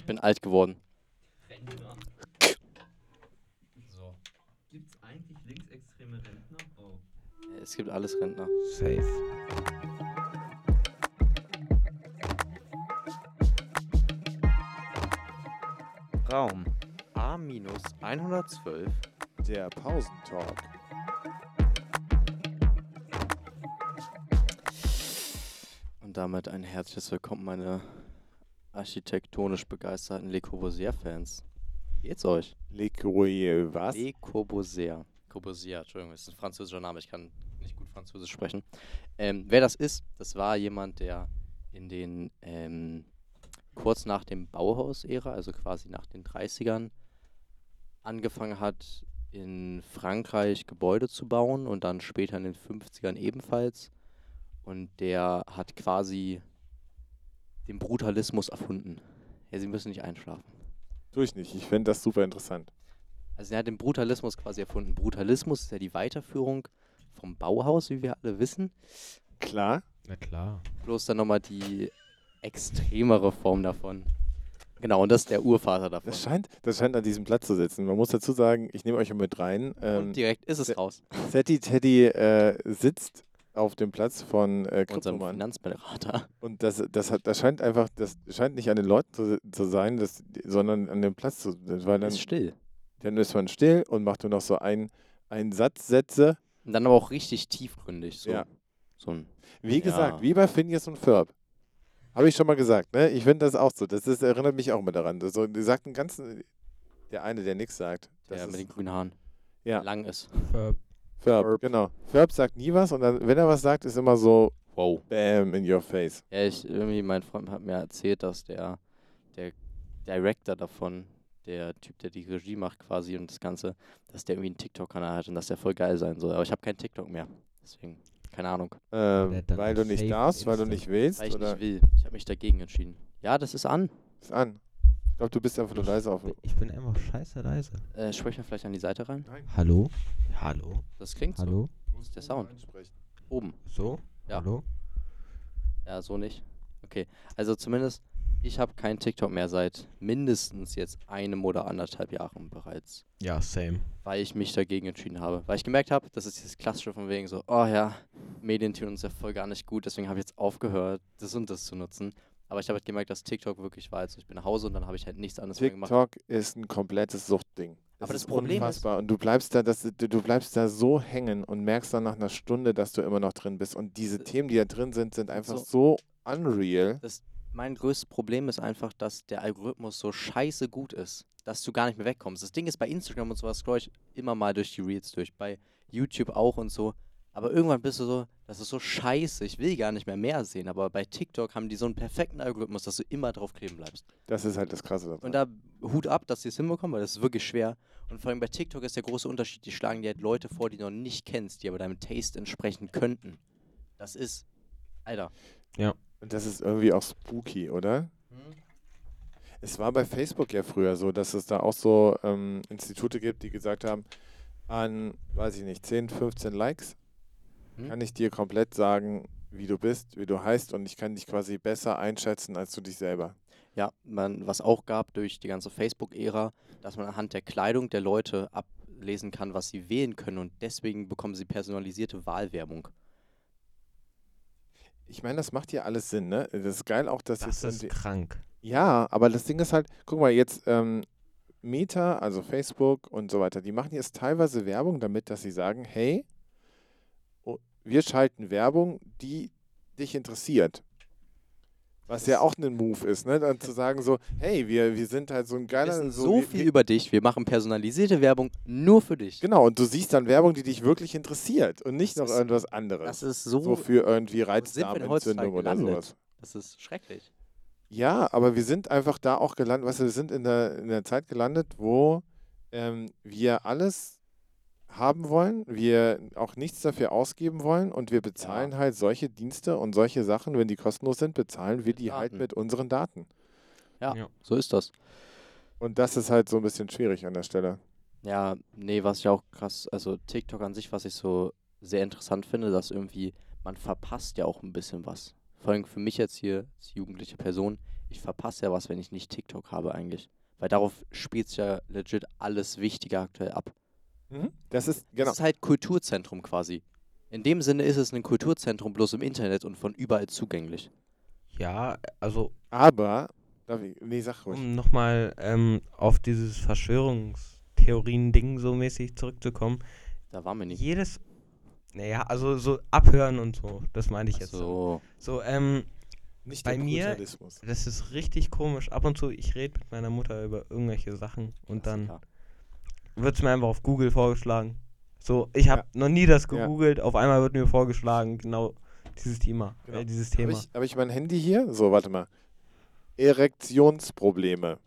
Ich bin alt geworden. Rentner. So. Gibt's eigentlich linksextreme Rentner? Oh. Es gibt alles Rentner. Safe. Raum A-112. Der Pausentalk. Und damit ein herzliches Willkommen, meine architektonisch begeisterten Le Corbusier-Fans. Wie geht's euch? Le Courrier, was? Le Corbusier. Corbusier, Entschuldigung, ist ein französischer Name, ich kann nicht gut Französisch sprechen. Ähm, wer das ist, das war jemand, der in den, ähm, kurz nach dem Bauhaus-Ära, also quasi nach den 30ern, angefangen hat, in Frankreich Gebäude zu bauen und dann später in den 50ern ebenfalls. Und der hat quasi den Brutalismus erfunden. Ja, Sie müssen nicht einschlafen. Tue ich nicht. Ich finde das super interessant. Also er hat den Brutalismus quasi erfunden. Brutalismus ist ja die Weiterführung vom Bauhaus, wie wir alle wissen. Klar. Na klar. Bloß dann nochmal die extremere Form davon. Genau, und das ist der Urvater davon. Das scheint, das scheint an diesem Platz zu sitzen. Man muss dazu sagen, ich nehme euch mit rein. Ähm, und direkt ist es se- raus. Setti Teddy äh, sitzt auf dem Platz von äh, Unserem. Finanzberater. Und das, das, hat, das scheint einfach, das scheint nicht an den Leuten zu, zu sein, das, sondern an dem Platz zu weil dann, Ist still. dann ist man still und macht nur noch so ein, einen Satz, Sätze. Und dann aber auch richtig tiefgründig. So, Ja. so ein, Wie gesagt, Ja. wie bei Phineas und Ferb. Habe ich schon mal gesagt, ne? Ich finde das auch so. Das ist, erinnert mich auch immer daran. So, die sagt einen ganzen, der eine, der nichts sagt. Das der ist mit den grünen Haaren. Ja. Lang ist. Verb. Ferb, Ferb. genau. Ferb sagt nie was und dann, wenn er was sagt, ist immer so Wow. Bam in your face. Ja, ich, irgendwie, mein Freund hat mir erzählt, dass der, der Director davon, der Typ, der die Regie macht quasi und das Ganze, dass der irgendwie einen TikTok-Kanal hat und dass der voll geil sein soll. Aber ich habe keinen TikTok mehr. Deswegen, keine Ahnung. Ähm, weil du nicht darfst, weil du nicht willst Weil ich oder nicht will. Ich habe mich dagegen entschieden. Ja, das ist an. ist an. Ich glaube, du bist einfach nur leise auf. Ich bin einfach scheiße leise. Äh, sprech mal vielleicht an die Seite rein. Hallo? Hallo? Das klingt so. Hallo? Das ist der Sound. Oben. So? Ja. Hallo? Ja, so nicht. Okay. Also zumindest, ich habe kein TikTok mehr seit mindestens jetzt einem oder anderthalb Jahren bereits. Ja, same. weil ich mich dagegen entschieden habe. Weil ich gemerkt habe, das ist dieses klassische von wegen so, oh ja, Medien tun uns ja voll gar nicht gut, deswegen habe ich jetzt aufgehört, das und das zu nutzen. Aber ich habe halt gemerkt, dass TikTok wirklich war. Also ich bin nach Hause und dann habe ich halt nichts anderes mehr gemacht. TikTok ist ein komplettes Suchtding. Es Aber das ist Problem ist- unfassbar. und du bleibst da, das, du, du bleibst da so hängen und merkst dann nach einer Stunde, dass du immer noch drin bist. Und diese Äh, Themen, die da drin sind, sind einfach so- so unreal. Das, mein größtes Problem ist einfach, dass der Algorithmus so scheiße gut ist, dass du gar nicht mehr wegkommst. Das Ding ist, bei Instagram und sowas scroll ich immer mal durch die Reels durch, bei YouTube auch und so. Aber irgendwann bist du so, das ist so scheiße, ich will gar nicht mehr mehr sehen. Aber bei TikTok haben die so einen perfekten Algorithmus, dass du immer drauf kleben bleibst. Das ist halt das Krasse daran. Und da Hut ab, dass sie es hinbekommen, weil das ist wirklich schwer. Und vor allem bei TikTok ist der große Unterschied, die schlagen dir halt Leute vor, die du noch nicht kennst, die aber deinem Taste entsprechen könnten. Das ist, Alter. Und das ist irgendwie auch spooky, oder? Es war bei Facebook ja früher so, dass es da auch so ähm, Institute gibt, die gesagt haben, an, weiß ich nicht, 10, 15 Likes Hm? kann ich dir komplett sagen, wie du bist, wie du heißt und ich kann dich quasi besser einschätzen als du dich selber. Ja, man, was auch gab durch die ganze Facebook-Ära, dass man anhand der Kleidung der Leute ablesen kann, was sie wählen können und deswegen bekommen sie personalisierte Wahlwerbung. Ich meine, das macht ja alles Sinn, ne? Das ist geil auch, dass Das jetzt ist krank. Ja, aber das Ding ist halt, guck mal, jetzt ähm, Meta, also Facebook und so weiter, die machen jetzt teilweise Werbung damit, dass sie sagen, hey, wir schalten Werbung, die dich interessiert. Was ja auch ein Move ist, ne? Dann zu sagen so, hey, wir, wir sind halt so ein Wir geiler... wissen so, so wir, viel wir, über dich, wir machen personalisierte Werbung nur für dich. Genau, und du siehst dann Werbung, die dich wirklich interessiert und nicht Das noch irgendwas anderes. Das ist so, so für irgendwie wir Reizdarmentzündung oder sowas. das ist schrecklich. Ja, aber wir sind einfach da auch gelandet, weißt du, wir sind in der, in der Zeit gelandet, wo ähm, wir alles haben wollen, wir auch nichts dafür ausgeben wollen und wir bezahlen halt solche Dienste und solche Sachen, wenn die kostenlos sind, bezahlen wir die halt Daten. mit unseren Daten. Ja, Ja. so ist das. Und das ist halt so ein bisschen schwierig an der Stelle. Ja, nee, was ich auch krass, also TikTok an sich, was ich so sehr interessant finde, dass irgendwie, man verpasst ja auch ein bisschen was. Vor allem für mich jetzt hier als jugendliche Person, ich verpasse ja was, wenn ich nicht TikTok habe eigentlich. Weil darauf spielt sich ja legit alles Wichtige aktuell ab. Mhm. Das ist, genau. Es ist halt Kulturzentrum quasi. In dem Sinne ist es ein Kulturzentrum bloß im Internet und von überall zugänglich. Ja, also Aber, darf ich, nee, sag ruhig. um nochmal ähm, auf dieses Verschwörungstheorien-Ding so mäßig zurückzukommen. Da waren wir nicht. Jedes, naja, also so abhören und so, das meine ich jetzt. So, So, ähm, Nicht bei der mir- das ist richtig komisch. Ab und zu, ich rede mit meiner Mutter über irgendwelche Sachen und dann Klassiker. Wird es mir einfach auf Google vorgeschlagen. So, ich habe noch nie das Ja. gegoogelt, auf einmal wird mir vorgeschlagen, genau dieses Thema. Genau. Äh, dieses Habe Thema. ich, hab ich mein Handy hier? So, warte mal. Erektionsprobleme.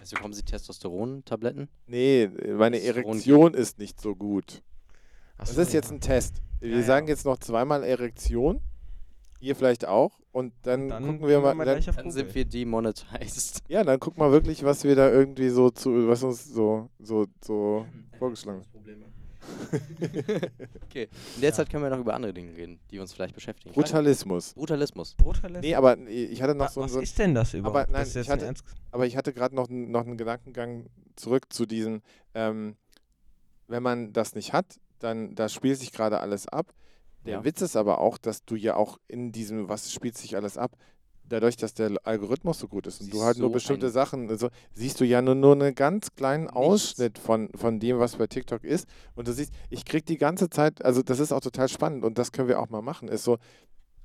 Also bekommen Sie Testosteron-Tabletten? Nee, meine Erektion ist nicht so gut. Ach Das so. ist jetzt ein Test. Wir Ja, ja. sagen jetzt noch zweimal Erektion. Ihr vielleicht auch. Und dann, Dann gucken wir mal. Dann, Dann sind wir demonetized. ja, dann guck mal wirklich, was wir da irgendwie so zu, was uns so, so, so vorgeschlagen wird. Okay. In der Zeit können wir noch über andere Dinge reden, die uns vielleicht beschäftigen. Brutalismus. Brutalismus. Brutalismus? Nee, aber ich hatte noch Wa- so, Was so ist denn das überhaupt? nein, das ist ich jetzt hatte- ein aber ich hatte gerade noch, noch einen Gedankengang zurück zu diesen, ähm, wenn man das nicht hat, dann da spielt sich gerade alles ab. Der Ja. Witz ist aber auch, dass du ja auch in diesem, was spielt sich alles ab, dadurch, dass der Algorithmus so gut ist und du Siehst halt nur so bestimmte ein- Sachen, also siehst du ja nur, nur einen ganz kleinen Nichts. Ausschnitt von, von dem, was bei TikTok ist. Und du siehst, ich krieg die ganze Zeit, also das ist auch total spannend und das können wir auch mal machen, ist so,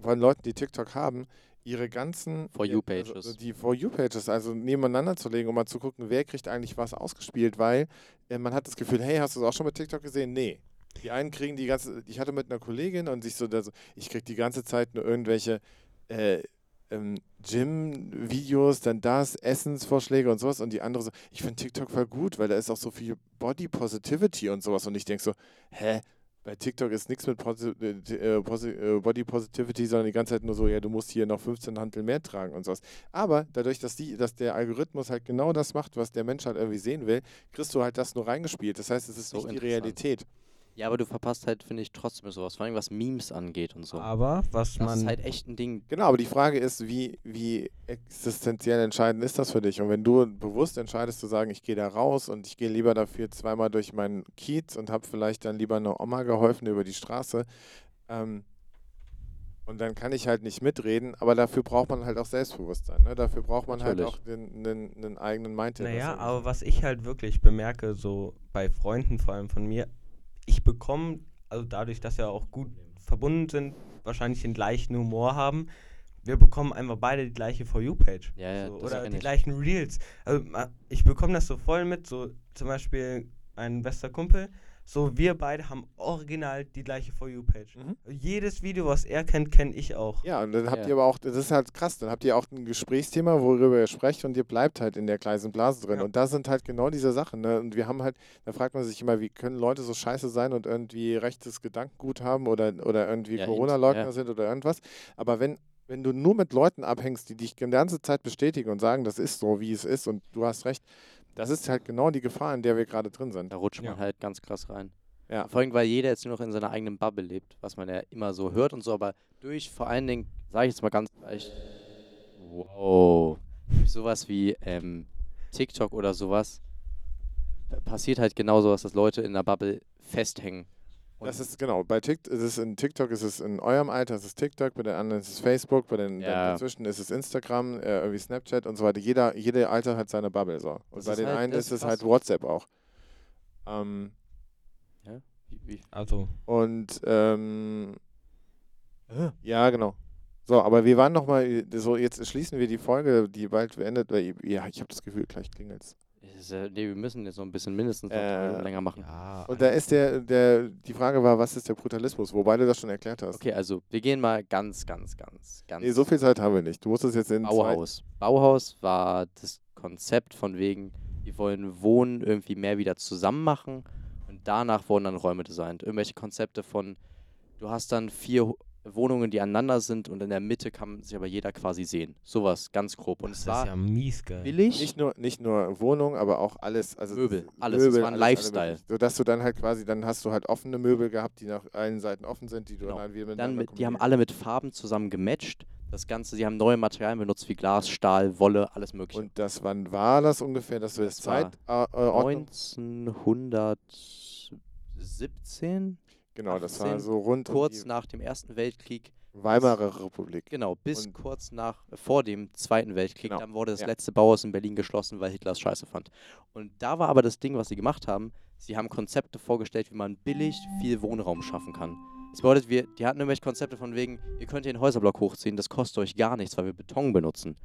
von Leuten, die TikTok haben, ihre ganzen For You also Pages. die For You Pages, also nebeneinander zu legen, um mal zu gucken, wer kriegt eigentlich was ausgespielt, weil äh, man hat das Gefühl, hey, hast du es auch schon mit TikTok gesehen? Nee. Die einen kriegen die ganze, ich hatte mit einer Kollegin und sich so, da so ich krieg die ganze Zeit nur irgendwelche äh, ähm, Gym-Videos, dann das, Essensvorschläge und sowas und die andere so, ich finde TikTok voll gut, weil da ist auch so viel Body Positivity und sowas und ich denke so, hä, bei TikTok ist nichts mit Posi äh, Posi äh, Body Positivity, sondern die ganze Zeit nur so, ja, du musst hier noch 15 Hantel mehr tragen und sowas. Aber dadurch, dass, die, dass der Algorithmus halt genau das macht, was der Mensch halt irgendwie sehen will, kriegst du halt das nur reingespielt. Das heißt, es ist So nicht die. Realität. Ja, aber du verpasst halt, finde ich, trotzdem sowas. Vor allem was Memes angeht und so. Aber was das man ist halt echt ein Ding. Genau, aber die Frage ist, wie, wie existenziell entscheidend ist das für dich? Und wenn du bewusst entscheidest zu sagen, ich gehe da raus und ich gehe lieber dafür zweimal durch meinen Kiez und habe vielleicht dann lieber einer Oma geholfen über die Straße, ähm, und dann kann ich halt nicht mitreden, aber dafür braucht man halt auch Selbstbewusstsein. Ne? Dafür braucht man halt Natürlich. auch den, den, den eigenen Mind. der das Naja, aber was ich halt wirklich bemerke, so bei Freunden vor allem von mir, ich bekomme, also dadurch, dass wir auch gut verbunden sind, wahrscheinlich den gleichen Humor haben, wir bekommen einfach beide die gleiche For You-Page. Ja, ja, so, oder die ich. gleichen Reels. Also ich bekomme das so voll mit, so zum Beispiel ein bester Kumpel, so wir beide haben original die gleiche For You-Page. Mhm. Jedes Video, was er kennt, kenne ich auch. Ja, und dann habt Ja. ihr aber auch, das ist halt krass, dann habt ihr auch ein Gesprächsthema, worüber ihr sprecht und ihr bleibt halt in der kleinen Blase drin. Ja. Und da sind halt genau diese Sachen. Ne? Und wir haben halt, da fragt man sich immer, wie können Leute so scheiße sein und irgendwie rechtes Gedankengut haben oder, oder irgendwie Ja, Corona-Leugner ja. sind oder irgendwas. Aber wenn, wenn du nur mit Leuten abhängst, die dich die ganze Zeit bestätigen und sagen, das ist so, wie es ist und du hast recht, das ist halt genau die Gefahr, in der wir gerade drin sind. Da rutscht man Ja. halt ganz krass rein. Ja. Vor allem, weil jeder jetzt nur noch in seiner eigenen Bubble lebt, was man ja immer so hört und so, aber durch vor allen Dingen, sage ich jetzt mal ganz leicht, wow, durch sowas wie ähm, TikTok oder sowas, pa- passiert halt genau sowas, dass Leute in der Bubble festhängen. Und Das ist genau, bei TikTok ist es in TikTok ist es in eurem Alter, ist es TikTok, bei den anderen ist es Facebook, bei den Ja. dazwischen ist es Instagram, äh, irgendwie Snapchat und so weiter. Jeder, jede Alter hat seine Bubble so. Und Das bei den halt- einen ist es halt. WhatsApp auch. Ähm, wie, wie, Also, und ähm, ja, genau. So, aber wir waren noch mal so jetzt schließen wir die Folge, die bald beendet, weil ja, ich habe das Gefühl, gleich klingelt's. Nee, wir müssen jetzt noch ein bisschen mindestens noch Äh, länger machen. ja. Und da ist der der die Frage war, was ist der Brutalismus, wobei du das schon erklärt hast. Okay, also wir gehen mal ganz, ganz, ganz, ganz Nee, so viel Zeit haben wir nicht. Du musst es jetzt in zwei, Bauhaus. Bauhaus war das Konzept von wegen, wir wollen Wohnen irgendwie mehr wieder zusammen machen und danach wurden dann Räume designt. Irgendwelche Konzepte von, du hast dann vier Wohnungen, die aneinander sind und in der Mitte kann sich aber jeder quasi sehen. Sowas, ganz grob. Und das es ist war ja mies geil. billig. Nicht nur, nicht nur Wohnung, aber auch alles. Also Möbel, alles. Es war ein alles, Lifestyle. Sodass du dann halt quasi, dann hast du halt offene Möbel gehabt, die nach allen Seiten offen sind, die du Genau. dann wieder Dann mit, die haben alle mit Farben zusammen gematcht. das Ganze, sie haben neue Materialien benutzt wie Glas, Stahl, Wolle, alles mögliche. Und das, wann war das ungefähr, dass wir Das das war Zeit, äh, äh, Ordnung? 1917, Genau, das war 18, so rund kurz um nach dem Ersten Weltkrieg, Weimarer Republik. genau, bis Und- kurz nach, vor dem Zweiten Weltkrieg, Genau, dann wurde das ja. letzte Bauhaus in Berlin geschlossen, weil Hitler es scheiße fand. Und da war aber das Ding, was sie gemacht haben, sie haben Konzepte vorgestellt, wie man billig viel Wohnraum schaffen kann. Das bedeutet, wir, die hatten irgendwelche Konzepte von wegen, ihr könnt hier einen Häuserblock hochziehen, das kostet euch gar nichts, weil wir Beton benutzen.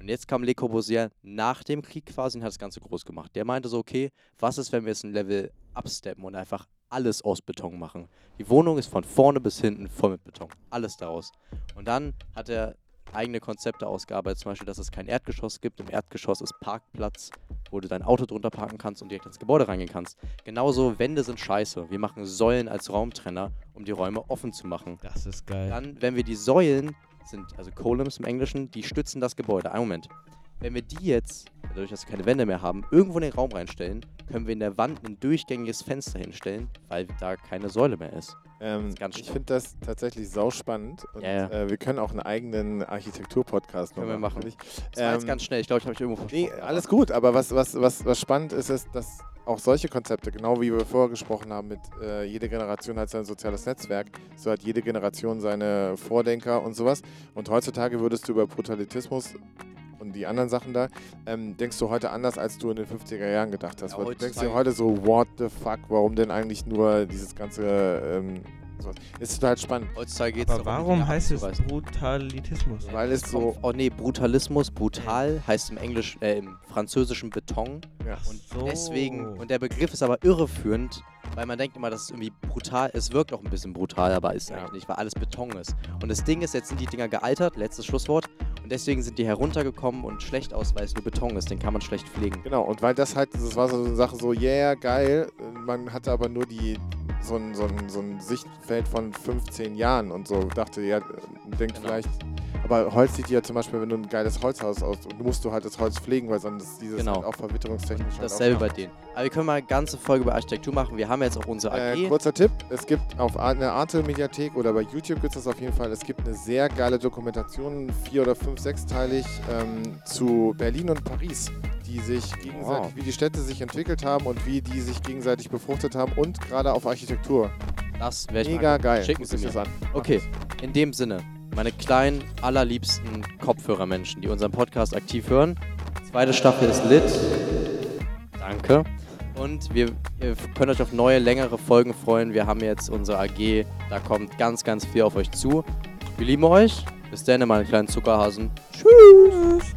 Und jetzt kam Le Corbusier nach dem Krieg quasi und hat das Ganze groß gemacht. Der meinte so, okay, was ist, wenn wir jetzt ein Level absteppen und einfach alles aus Beton machen? Die Wohnung ist von vorne bis hinten voll mit Beton. Alles daraus. Und dann hat er eigene Konzepte ausgearbeitet, zum Beispiel, dass es kein Erdgeschoss gibt. Im Erdgeschoss ist Parkplatz, wo du dein Auto drunter parken kannst und direkt ins Gebäude reingehen kannst. Genauso, Wände sind scheiße. Wir machen Säulen als Raumtrenner, um die Räume offen zu machen. Das ist geil. Dann, wenn wir die Säulen, sind also Columns im Englischen, die stützen das Gebäude. Ein Moment. Wenn wir die jetzt, dadurch, dass wir keine Wände mehr haben, irgendwo in den Raum reinstellen, können wir in der Wand ein durchgängiges Fenster hinstellen, weil da keine Säule mehr ist. Ähm, ich finde das tatsächlich sauspannend. Und Ja, ja. Äh, wir können auch einen eigenen Architektur-Podcast Können noch wir machen. Das war jetzt Ähm, ganz schnell. Ich glaube, ich habe mich irgendwo Nee, versprochen. aber- alles gut, aber was, was, was, was spannend ist, ist, dass auch solche Konzepte, genau wie wir vorher gesprochen haben, mit äh, jede Generation hat sein soziales Netzwerk, so hat jede Generation seine Vordenker und sowas. Und heutzutage würdest du über Brutalismus und die anderen Sachen da, ähm, denkst du heute anders, als du in den 50er Jahren gedacht hast. Ja, du denkst dir heutzutage- heute so, what the fuck, warum denn eigentlich nur dieses ganze, ähm, sowas. Ist total spannend, Heutzutage geht es Aber warum heißt es Brutalitismus? weil es so, Oh nee, Brutalismus, brutal, heißt im Englisch, äh, im Französischen Beton. ja. Und So. deswegen, und der Begriff ist aber irreführend, weil man denkt immer, dass es irgendwie brutal, es wirkt auch ein bisschen brutal, aber ist Ja. eigentlich nicht, weil alles Beton ist. Und das Ding ist, jetzt sind die Dinger gealtert, letztes Schlusswort, und deswegen sind die heruntergekommen und schlecht aus, weil es nur Beton ist, den kann man schlecht pflegen. Genau, und weil das halt, das war so eine Sache so, yeah, geil, man hatte aber nur die, so ein, so ein, so ein Sichtfeld von 15 Jahren und so, dachte, ja, denkt Genau. vielleicht, aber Holz sieht ja zum Beispiel, wenn du ein geiles Holzhaus aus, musst du halt das Holz pflegen, weil sonst ist dieses Genau. halt auch verwitterungstechnisch halt Dasselbe auch bei denen. Aber wir können mal eine ganze Folge über Architektur machen. Wir haben jetzt auch unsere AG. Äh, kurzer Tipp, es gibt auf einer Arte-Mediathek oder bei YouTube gibt es das auf jeden Fall, es gibt eine sehr geile Dokumentation, vier- oder fünf, sechsteilig, ähm, zu Berlin und Paris, die sich gegenseitig, Wow. wie die Städte sich entwickelt haben und wie die sich gegenseitig befruchtet haben und gerade auf Architektur. das ich Mega geil. Schicken Sie mir. das an. Okay, in dem Sinne, meine kleinen, allerliebsten Kopfhörermenschen, die unseren Podcast aktiv hören. Zweite Staffel ist lit. Danke. Und wir ihr könnt euch auf neue, längere Folgen freuen. Wir haben jetzt unsere AG, da kommt ganz, ganz viel auf euch zu. Wir lieben euch. Bis dann, meine kleinen Zuckerhasen. Tschüss.